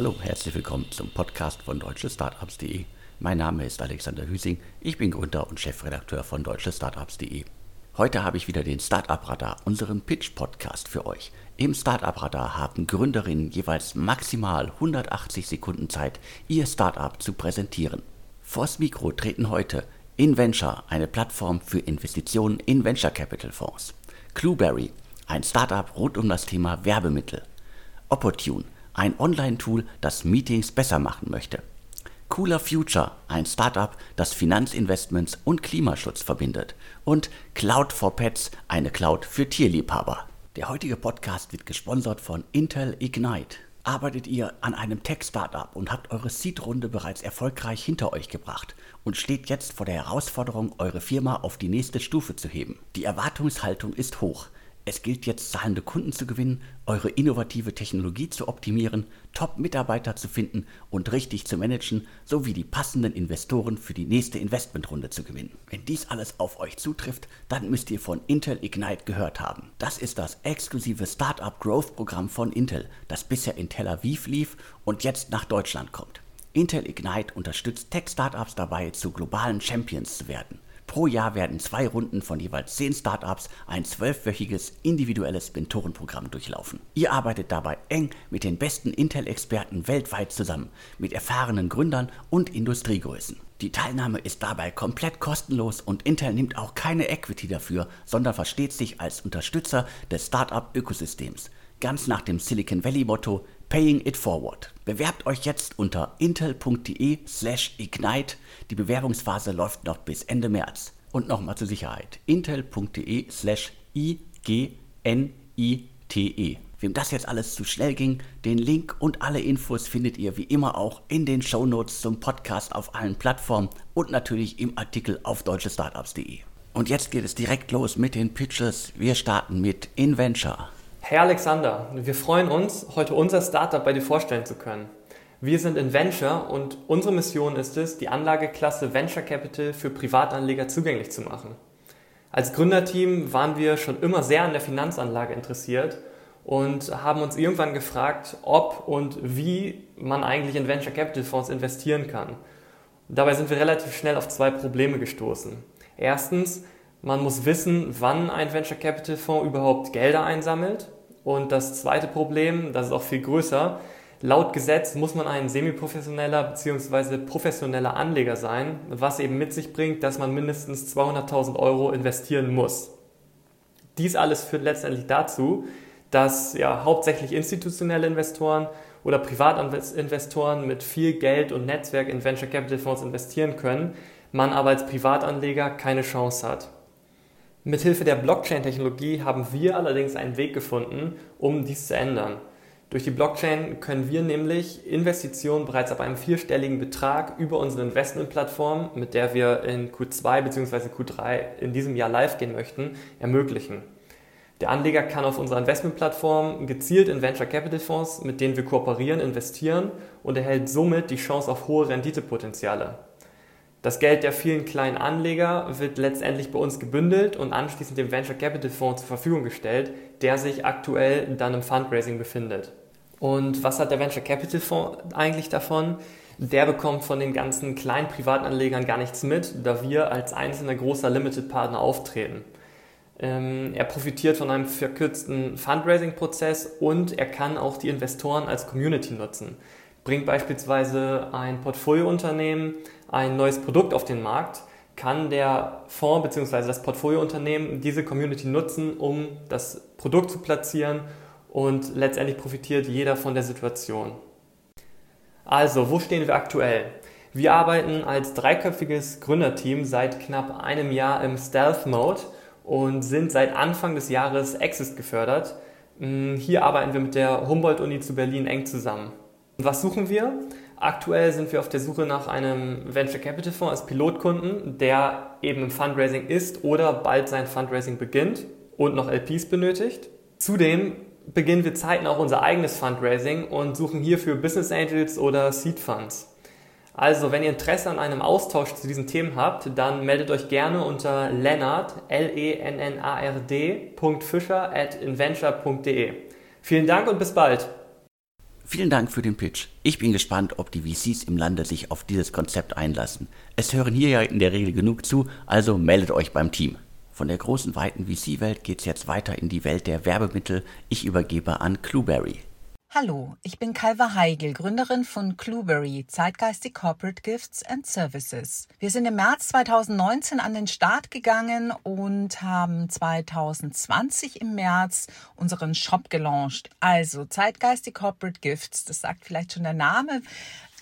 Hallo, herzlich willkommen zum Podcast von deutschestartups.de. Mein Name ist Alexander Hüsing, ich bin Gründer und Chefredakteur von deutschestartups.de. Heute habe ich wieder den Startup Radar, unseren Pitch-Podcast für euch. Im Startup Radar haben Gründerinnen jeweils maximal 180 Sekunden Zeit, ihr Startup zu präsentieren. Vors Mikro treten heute InVenture, eine Plattform für Investitionen in Venture Capital Fonds. Clueberry, ein Startup rund um das Thema Werbemittel. Opportune, ein Online-Tool, das Meetings besser machen möchte. Cooler Future, ein Startup, das Finanzinvestments und Klimaschutz verbindet. Und Cloud for Pets, eine Cloud für Tierliebhaber. Der heutige Podcast wird gesponsert von Intel Ignite. Arbeitet ihr an einem Tech-Startup und habt eure Seed-Runde bereits erfolgreich hinter euch gebracht und steht jetzt vor der Herausforderung, eure Firma auf die nächste Stufe zu heben? Die Erwartungshaltung ist hoch. Es gilt jetzt zahlende Kunden zu gewinnen, eure innovative Technologie zu optimieren, Top-Mitarbeiter zu finden und richtig zu managen, sowie die passenden Investoren für die nächste Investmentrunde zu gewinnen. Wenn dies alles auf euch zutrifft, dann müsst ihr von Intel Ignite gehört haben. Das ist das exklusive Startup Growth Programm von Intel, das bisher in Tel Aviv lief und jetzt nach Deutschland kommt. Intel Ignite unterstützt Tech-Startups dabei, zu globalen Champions zu werden. Pro Jahr werden zwei Runden von jeweils zehn Startups ein zwölfwöchiges individuelles Mentorenprogramm durchlaufen. Ihr arbeitet dabei eng mit den besten Intel-Experten weltweit zusammen, mit erfahrenen Gründern und Industriegrößen. Die Teilnahme ist dabei komplett kostenlos und Intel nimmt auch keine Equity dafür, sondern versteht sich als Unterstützer des Startup-Ökosystems. Ganz nach dem Silicon Valley-Motto Paying It Forward. Bewerbt euch jetzt unter intel.de slash ignite. Die Bewerbungsphase läuft noch bis Ende März. Und nochmal zur Sicherheit. intel.de slash ignite. Wem das jetzt alles zu schnell ging, den Link und alle Infos findet ihr wie immer auch in den Shownotes zum Podcast auf allen Plattformen und natürlich im Artikel auf deutschestartups.de. Und jetzt geht es direkt los mit den Pitches. Wir starten mit InVenture. Hey Alexander, wir freuen uns, heute unser Startup bei dir vorstellen zu können. Wir sind in Venture und unsere Mission ist es, die Anlageklasse Venture Capital für Privatanleger zugänglich zu machen. Als Gründerteam waren wir schon immer sehr an der Finanzanlage interessiert und haben uns irgendwann gefragt, ob und wie man eigentlich in Venture Capital Fonds investieren kann. dabei sind wir relativ schnell auf zwei Probleme gestoßen. Erstens, man muss wissen, wann ein Venture Capital Fonds überhaupt Gelder einsammelt und das zweite Problem, das ist auch viel größer, laut Gesetz muss man ein semiprofessioneller bzw. professioneller Anleger sein, was eben mit sich bringt, dass man mindestens 200.000 Euro investieren muss. Dies alles führt letztendlich dazu, dass ja, hauptsächlich institutionelle Investoren oder Privatinvestoren mit viel Geld und Netzwerk in Venture Capital Fonds investieren können, man aber als Privatanleger keine Chance hat. Mithilfe der Blockchain-Technologie haben wir allerdings einen Weg gefunden, um dies zu ändern. Durch die Blockchain können wir nämlich Investitionen bereits ab einem vierstelligen Betrag über unsere Investmentplattform, mit der wir in Q2 bzw. Q3 in diesem Jahr live gehen möchten, ermöglichen. Der Anleger kann auf unserer Investmentplattform gezielt in Venture Capital Fonds, mit denen wir kooperieren, investieren und erhält somit die Chance auf hohe Renditepotenziale. Das Geld der vielen kleinen Anleger wird letztendlich bei uns gebündelt und anschließend dem Venture Capital Fonds zur Verfügung gestellt, der sich aktuell dann im Fundraising befindet. Und was hat der Venture Capital Fonds eigentlich davon? Der bekommt von den ganzen kleinen Privatanlegern gar nichts mit, da wir als einzelner großer Limited Partner auftreten. Ähm, er profitiert von einem verkürzten Fundraising-Prozess und er kann auch die Investoren als Community nutzen. Bringt beispielsweise ein Portfoliounternehmen ein neues Produkt auf den Markt, kann der Fonds bzw. das Portfoliounternehmen diese Community nutzen, um das Produkt zu platzieren und letztendlich profitiert jeder von der Situation. Also, wo stehen wir aktuell? Wir arbeiten als dreiköpfiges Gründerteam seit knapp einem Jahr im Stealth-Mode und sind seit Anfang des Jahres Exist gefördert. Hm, hier arbeiten wir mit der Humboldt-Uni zu Berlin eng zusammen. Was suchen wir? Aktuell sind wir auf der Suche nach einem Venture Capital Fonds als Pilotkunden, der eben im Fundraising ist oder bald sein Fundraising beginnt und noch LPs benötigt. Zudem beginnen wir zeitnah auch unser eigenes Fundraising und suchen hierfür Business Angels oder Seed Funds. Also, wenn ihr Interesse an einem Austausch zu diesen Themen habt, dann meldet euch gerne unter Lennart, L-E-N-N-A-R-D, Fischer at inventure.de. Vielen Dank und bis bald! Vielen Dank für den Pitch. Ich bin gespannt, ob die VCs im Lande sich auf dieses Konzept einlassen. Es hören hier ja in der Regel genug zu, also meldet euch beim Team. Von der großen weiten VC-Welt geht's jetzt weiter in die Welt der Werbemittel. Ich übergebe an Clueberry. Hallo, ich bin Calva Heigel, Gründerin von Clueberry, Zeitgeistig Corporate Gifts and Services. Wir sind im März 2019 an den Start gegangen und haben 2020 im März unseren Shop gelauncht. Also Zeitgeistig Corporate Gifts, das sagt vielleicht schon der Name.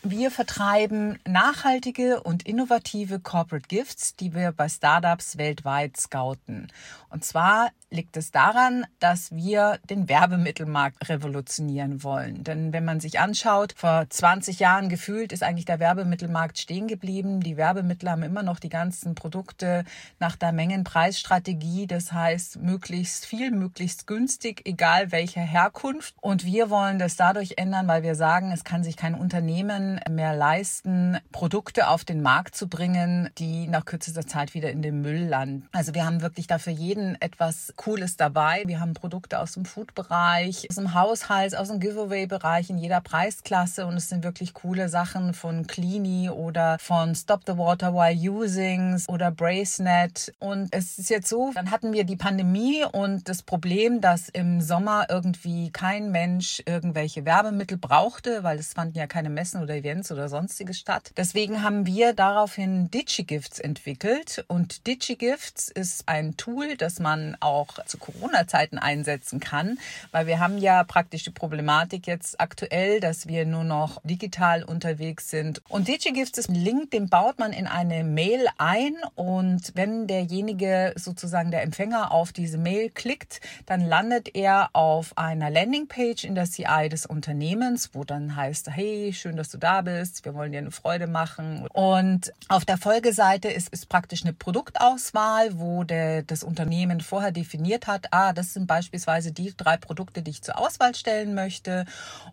Wir vertreiben nachhaltige und innovative Corporate Gifts, die wir bei Startups weltweit scouten. Und zwar liegt es daran, dass wir den Werbemittelmarkt revolutionieren wollen. Denn wenn man sich anschaut, vor 20 Jahren gefühlt ist eigentlich der Werbemittelmarkt stehen geblieben. Die Werbemittel haben immer noch die ganzen Produkte nach der Mengenpreisstrategie. Das heißt, möglichst viel, möglichst günstig, egal welcher Herkunft. Und wir wollen das dadurch ändern, weil wir sagen, es kann sich kein Unternehmen mehr leisten, Produkte auf den Markt zu bringen, die nach kürzester Zeit wieder in den Müll landen. Also wir haben wirklich dafür jeden etwas Cooles dabei. Wir haben Produkte aus dem Food-Bereich, aus dem Haushalt, aus dem Giveaway-Bereich in jeder Preisklasse und es sind wirklich coole Sachen von Cleany oder von Stop the Water While Using oder Bracenet. Und es ist jetzt so, dann hatten wir die Pandemie und das Problem, dass im Sommer irgendwie kein Mensch irgendwelche Werbemittel brauchte, weil es fanden ja keine Messen oder Events oder sonstiges statt. Deswegen haben wir daraufhin DigiGifts entwickelt und DigiGifts ist ein Tool, das man auch auch zu Corona-Zeiten einsetzen kann, weil wir haben ja praktisch die Problematik jetzt aktuell, dass wir nur noch digital unterwegs sind. Und DigiGifts ist ein Link, den baut man in eine Mail ein und wenn derjenige sozusagen der Empfänger auf diese Mail klickt, dann landet er auf einer Landingpage in der CI des Unternehmens, wo dann heißt, hey, schön, dass du da bist, wir wollen dir eine Freude machen. Und auf der Folgeseite ist, ist praktisch eine Produktauswahl, wo der, das Unternehmen vorher definiert, definiert hat, ah, das sind beispielsweise die drei Produkte, die ich zur Auswahl stellen möchte.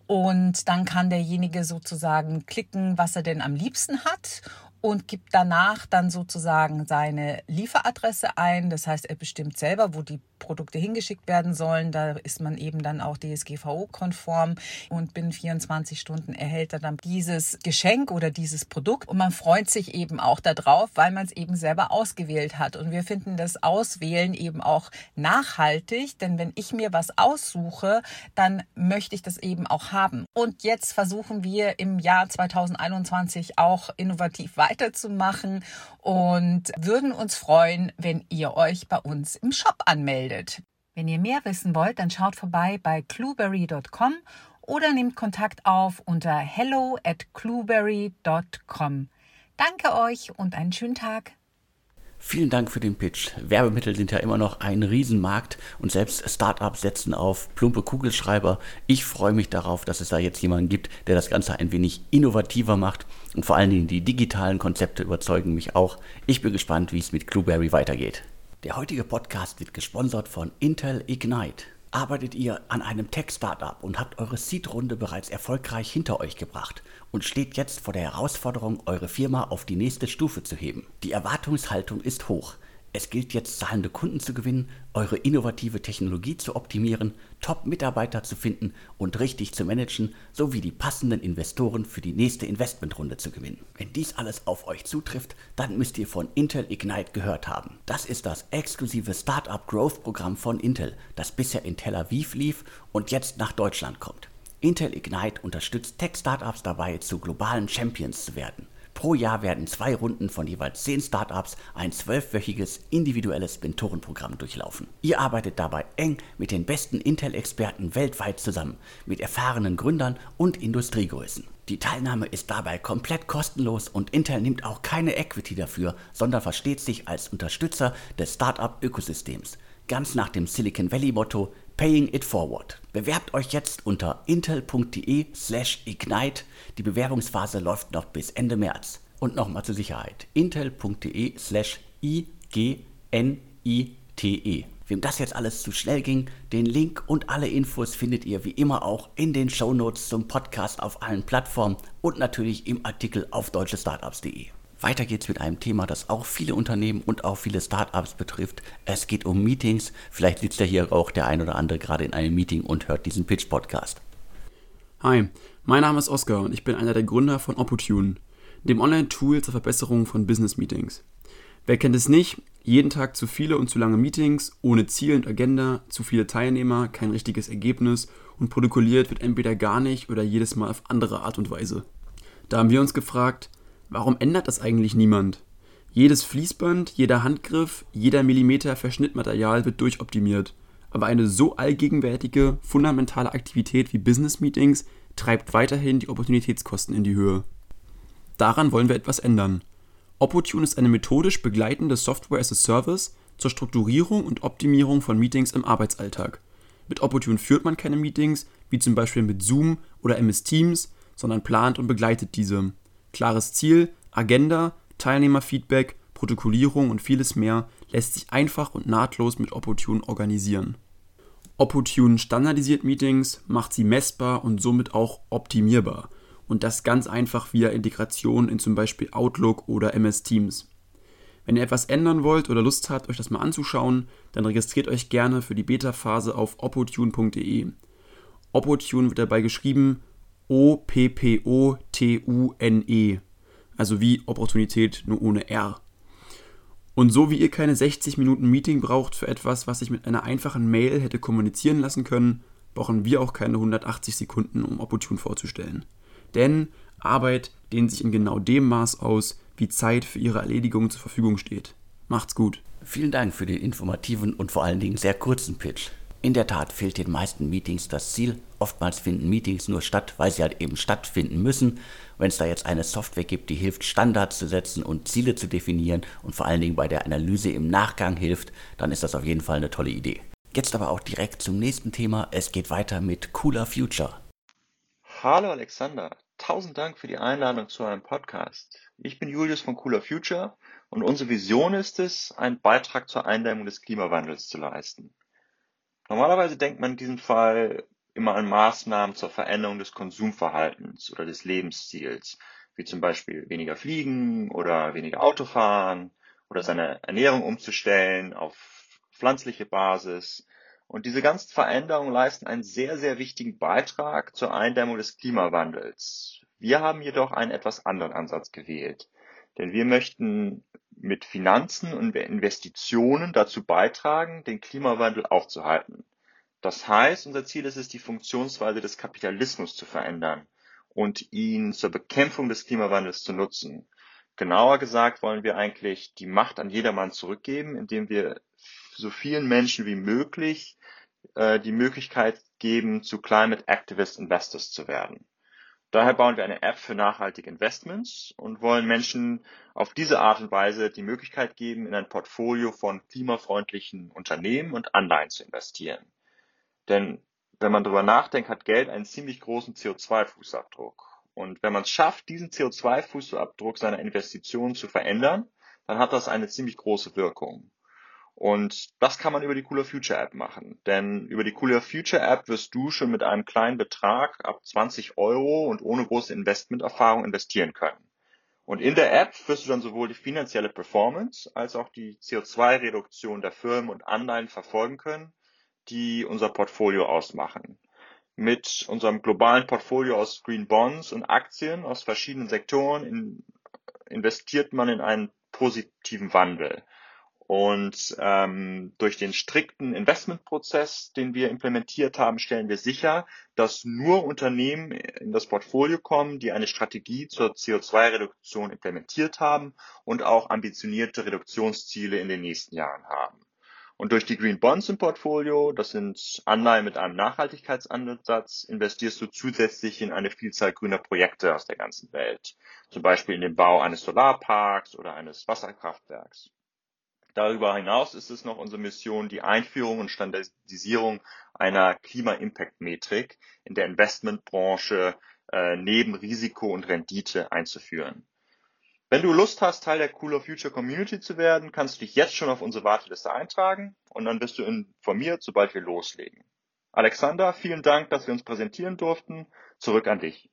Und dann kann derjenige sozusagen klicken, was er denn am liebsten hat und gibt danach dann sozusagen seine Lieferadresse ein. Das heißt, er bestimmt selber, wo die Produkte hingeschickt werden sollen. Da ist man eben dann auch DSGVO-konform und binnen 24 Stunden erhält er dann dieses Geschenk oder dieses Produkt und man freut sich eben auch darauf, weil man es eben selber ausgewählt hat. Und wir finden das Auswählen eben auch nachhaltig, denn wenn ich mir was aussuche, dann möchte ich das eben auch haben. Und jetzt versuchen wir im Jahr 2021 auch innovativ weiter weiterzumachen und würden uns freuen, wenn ihr euch bei uns im Shop anmeldet. Wenn ihr mehr wissen wollt, dann schaut vorbei bei clueberry.com oder nehmt Kontakt auf unter hello at clueberry.com. Danke euch und einen schönen Tag. Vielen Dank für den Pitch. Werbemittel sind ja immer noch ein Riesenmarkt und selbst Startups setzen auf plumpe Kugelschreiber. Ich freue mich darauf, dass es da jetzt jemanden gibt, der das Ganze ein wenig innovativer macht und vor allen Dingen die digitalen Konzepte überzeugen mich auch. Ich bin gespannt, wie es mit Clueberry weitergeht. Der heutige Podcast wird gesponsert von Intel Ignite. Arbeitet ihr an einem Tech-Startup und habt eure Seed-Runde bereits erfolgreich hinter euch gebracht und steht jetzt vor der Herausforderung, eure Firma auf die nächste Stufe zu heben? Die Erwartungshaltung ist hoch. Es gilt jetzt, zahlende Kunden zu gewinnen, eure innovative Technologie zu optimieren, Top-Mitarbeiter zu finden und richtig zu managen, sowie die passenden Investoren für die nächste Investmentrunde zu gewinnen. Wenn dies alles auf euch zutrifft, dann müsst ihr von Intel Ignite gehört haben. Das ist das exklusive Startup Growth Programm von Intel, das bisher in Tel Aviv lief und jetzt nach Deutschland kommt. Intel Ignite unterstützt Tech-Startups dabei, zu globalen Champions zu werden. Pro Jahr werden zwei Runden von jeweils zehn Startups ein zwölfwöchiges individuelles Mentorenprogramm durchlaufen. Ihr arbeitet dabei eng mit den besten Intel-Experten weltweit zusammen, mit erfahrenen Gründern und Industriegrößen. Die Teilnahme ist dabei komplett kostenlos und Intel nimmt auch keine Equity dafür, sondern versteht sich als Unterstützer des Startup-Ökosystems. Ganz nach dem Silicon Valley-Motto Paying It Forward. Bewerbt euch jetzt unter intel.de slash ignite. Die Bewerbungsphase läuft noch bis Ende März. Und nochmal zur Sicherheit. intel.de slash ignite. Wem das jetzt alles zu schnell ging, den Link und alle Infos findet ihr wie immer auch in den Shownotes zum Podcast auf allen Plattformen und natürlich im Artikel auf deutschestartups.de. Weiter geht's mit einem Thema, das auch viele Unternehmen und auch viele Startups betrifft. Es geht um Meetings. Vielleicht sitzt ja hier auch der ein oder andere gerade in einem Meeting und hört diesen Pitch-Podcast. Hi, mein Name ist Oskar und ich bin einer der Gründer von Opportune, dem Online-Tool zur Verbesserung von Business-Meetings. Wer kennt es nicht? Jeden Tag zu viele und zu lange Meetings, ohne Ziel und Agenda, zu viele Teilnehmer, kein richtiges Ergebnis und protokolliert wird entweder gar nicht oder jedes Mal auf andere Art und Weise. Da haben wir uns gefragt, warum ändert das eigentlich niemand? Jedes Fließband, jeder Handgriff, jeder Millimeter Verschnittmaterial wird durchoptimiert. Aber eine so allgegenwärtige, fundamentale Aktivität wie Business Meetings treibt weiterhin die Opportunitätskosten in die Höhe. Daran wollen wir etwas ändern. Opportune ist eine methodisch begleitende Software as a Service zur Strukturierung und Optimierung von Meetings im Arbeitsalltag. Mit Opportune führt man keine Meetings, wie zum Beispiel mit Zoom oder MS Teams, sondern plant und begleitet diese. Klares Ziel, Agenda, Teilnehmerfeedback, Protokollierung und vieles mehr lässt sich einfach und nahtlos mit Opportune organisieren. Opportune standardisiert Meetings, macht sie messbar und somit auch optimierbar. Und das ganz einfach via Integration in zum Beispiel Outlook oder MS Teams. Wenn ihr etwas ändern wollt oder Lust habt, euch das mal anzuschauen, dann registriert euch gerne für die Beta-Phase auf opportune.de. Opportune wird dabei geschrieben O-P-P-O-T-U-N-E. Also wie Opportunität, nur ohne R. Und so wie ihr keine 60 Minuten Meeting braucht für etwas, was ich mit einer einfachen Mail hätte kommunizieren lassen können, brauchen wir auch keine 180 Sekunden, um Opportune vorzustellen. Denn Arbeit dehnt sich in genau dem Maß aus, wie Zeit für ihre Erledigung zur Verfügung steht. Macht's gut. Vielen Dank für den informativen und vor allen Dingen sehr kurzen Pitch. In der Tat fehlt den meisten Meetings das Ziel. Oftmals finden Meetings nur statt, weil sie halt eben stattfinden müssen. Wenn es da jetzt eine Software gibt, die hilft, Standards zu setzen und Ziele zu definieren und vor allen Dingen bei der Analyse im Nachgang hilft, dann ist das auf jeden Fall eine tolle Idee. Jetzt aber auch direkt zum nächsten Thema. Es geht weiter mit Cooler Future. Hallo Alexander, tausend Dank für die Einladung zu einem Podcast. Ich bin Julius von Cooler Future und unsere Vision ist es, einen Beitrag zur Eindämmung des Klimawandels zu leisten. Normalerweise denkt man in diesem Fall immer an Maßnahmen zur Veränderung des Konsumverhaltens oder des Lebensstils, wie zum Beispiel weniger fliegen oder weniger Auto fahren oder seine Ernährung umzustellen auf pflanzliche Basis. Und diese ganzen Veränderungen leisten einen sehr, sehr wichtigen Beitrag zur Eindämmung des Klimawandels. Wir haben jedoch einen etwas anderen Ansatz gewählt. Denn wir möchten mit Finanzen und Investitionen dazu beitragen, den Klimawandel aufzuhalten. Das heißt, unser Ziel ist es, die Funktionsweise des Kapitalismus zu verändern und ihn zur Bekämpfung des Klimawandels zu nutzen. Genauer gesagt wollen wir eigentlich die Macht an jedermann zurückgeben, indem wir so vielen Menschen wie möglich äh, die Möglichkeit geben, zu Climate Activist Investors zu werden. Daher bauen wir eine App für nachhaltige Investments und wollen Menschen auf diese Art und Weise die Möglichkeit geben, in ein Portfolio von klimafreundlichen Unternehmen und Anleihen zu investieren. Denn wenn man darüber nachdenkt, hat Geld einen ziemlich großen CO2-Fußabdruck. Und wenn man es schafft, diesen CO2-Fußabdruck seiner Investitionen zu verändern, dann hat das eine ziemlich große Wirkung. Und das kann man über die Cooler Future App machen. Denn über die Cooler Future App wirst du schon mit einem kleinen Betrag ab 20 Euro und ohne große Investmenterfahrung investieren können. Und in der App wirst du dann sowohl die finanzielle Performance als auch die CO2-Reduktion der Firmen und Anleihen verfolgen können, die unser Portfolio ausmachen. Mit unserem globalen Portfolio aus Green Bonds und Aktien aus verschiedenen Sektoren in, investiert man in einen positiven Wandel. Und ähm, durch den strikten Investmentprozess, den wir implementiert haben, stellen wir sicher, dass nur Unternehmen in das Portfolio kommen, die eine Strategie zur CO2-Reduktion implementiert haben und auch ambitionierte Reduktionsziele in den nächsten Jahren haben. Und durch die Green Bonds im Portfolio, das sind Anleihen mit einem Nachhaltigkeitsansatz, investierst du zusätzlich in eine Vielzahl grüner Projekte aus der ganzen Welt. Zum Beispiel in den Bau eines Solarparks oder eines Wasserkraftwerks. Darüber hinaus ist es noch unsere Mission, die Einführung und Standardisierung einer Klima-Impact-Metrik in der Investmentbranche äh, neben Risiko und Rendite einzuführen. Wenn du Lust hast, Teil der Cooler Future Community zu werden, kannst du dich jetzt schon auf unsere Warteliste eintragen und dann wirst du informiert, sobald wir loslegen. Alexander, vielen Dank, dass wir uns präsentieren durften. Zurück an dich.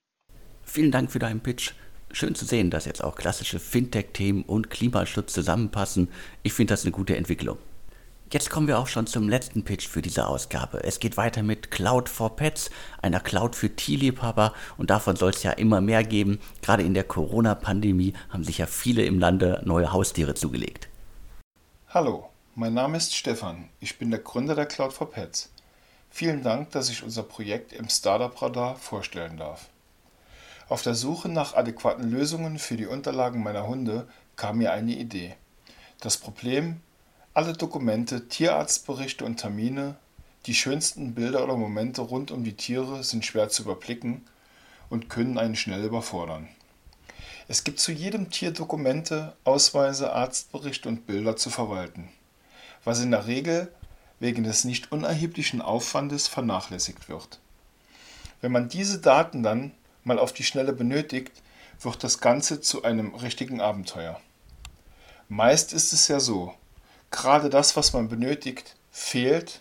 Vielen Dank für deinen Pitch. Schön zu sehen, dass jetzt auch klassische Fintech-Themen und Klimaschutz zusammenpassen. Ich finde das eine gute Entwicklung. Jetzt kommen wir auch schon zum letzten Pitch für diese Ausgabe. Es geht weiter mit Cloud for Pets, einer Cloud für Tierliebhaber und davon soll es ja immer mehr geben. Gerade in der Corona-Pandemie haben sich ja viele im Lande neue Haustiere zugelegt. Hallo, mein Name ist Stefan. Ich bin der Gründer der Cloud for Pets. Vielen Dank, dass ich unser Projekt im Startup Radar vorstellen darf. Auf der Suche nach adäquaten Lösungen für die Unterlagen meiner Hunde kam mir eine Idee. Das Problem, alle Dokumente, Tierarztberichte und Termine, die schönsten Bilder oder Momente rund um die Tiere sind schwer zu überblicken und können einen schnell überfordern. Es gibt zu jedem Tier Dokumente, Ausweise, Arztberichte und Bilder zu verwalten, was in der Regel wegen des nicht unerheblichen Aufwandes vernachlässigt wird. Wenn man diese Daten dann mal auf die Schnelle benötigt, wird das Ganze zu einem richtigen Abenteuer. Meist ist es ja so, Gerade das, was man benötigt, fehlt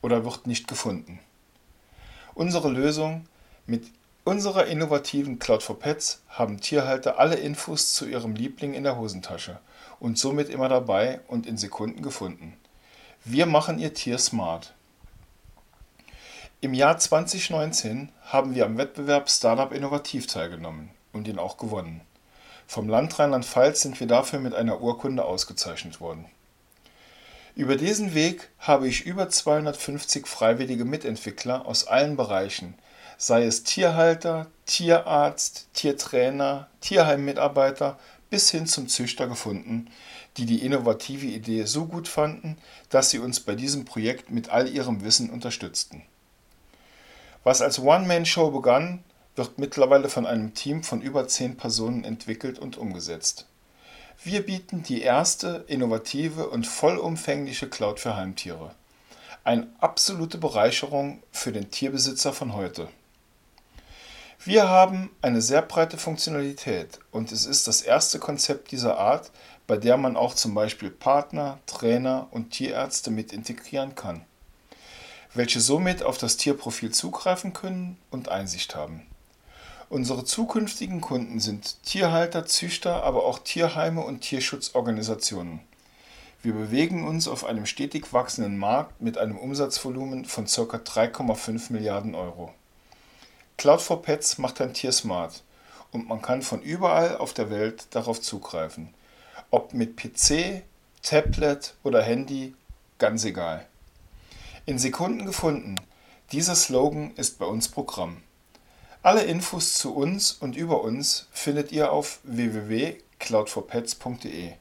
oder wird nicht gefunden. Unsere Lösung mit unserer innovativen Cloud for Pets haben Tierhalter alle Infos zu ihrem Liebling in der Hosentasche und somit immer dabei und in Sekunden gefunden. Wir machen ihr Tier smart. Im Jahr 2019 haben wir am Wettbewerb Startup Innovativ teilgenommen und ihn auch gewonnen. Vom Land Rheinland-Pfalz sind wir dafür mit einer Urkunde ausgezeichnet worden. Über diesen Weg habe ich über 250 freiwillige Mitentwickler aus allen Bereichen, sei es Tierhalter, Tierarzt, Tiertrainer, Tierheimmitarbeiter bis hin zum Züchter gefunden, die die innovative Idee so gut fanden, dass sie uns bei diesem Projekt mit all ihrem Wissen unterstützten. Was als One-Man-Show begann, wird mittlerweile von einem Team von über zehn Personen entwickelt und umgesetzt wir bieten die erste innovative und vollumfängliche Cloud für Heimtiere. Eine absolute Bereicherung für den Tierbesitzer von heute. Wir haben eine sehr breite Funktionalität und es ist das erste Konzept dieser Art, bei der man auch zum Beispiel Partner, Trainer und Tierärzte mit integrieren kann, welche somit auf das Tierprofil zugreifen können und Einsicht haben. Unsere zukünftigen Kunden sind Tierhalter, Züchter, aber auch Tierheime und Tierschutzorganisationen. Wir bewegen uns auf einem stetig wachsenden Markt mit einem Umsatzvolumen von ca. 3,5 Milliarden Euro. Cloud for Pets macht ein Tier smart und man kann von überall auf der Welt darauf zugreifen. Ob mit PC, Tablet oder Handy, ganz egal. In Sekunden gefunden. Dieser Slogan ist bei uns Programm. Alle Infos zu uns und über uns findet ihr auf www.cloud4pets.de.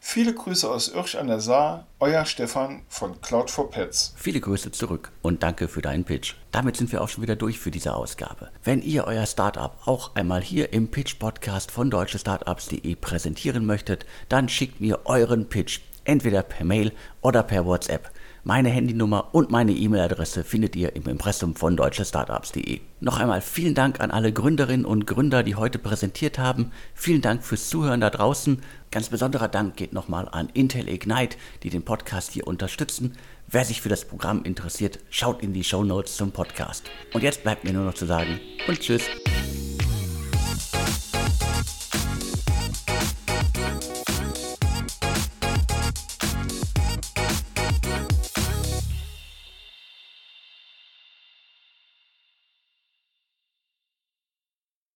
Viele Grüße aus Irsch an der Saar, euer Stefan von Cloud4Pets. Viele Grüße zurück und danke für deinen Pitch. Damit sind wir auch schon wieder durch für diese Ausgabe. Wenn ihr euer Startup auch einmal hier im Pitch Podcast von deutschestartups.de präsentieren möchtet, dann schickt mir euren Pitch entweder per Mail oder per WhatsApp. Meine Handynummer und meine E-Mail-Adresse findet ihr im Impressum von deutschestartups.de. Noch einmal vielen Dank an alle Gründerinnen und Gründer, die heute präsentiert haben. Vielen Dank fürs Zuhören da draußen. Ganz besonderer Dank geht nochmal an Intel Ignite, die den Podcast hier unterstützen. Wer sich für das Programm interessiert, schaut in die Show Notes zum Podcast. Und jetzt bleibt mir nur noch zu sagen und tschüss.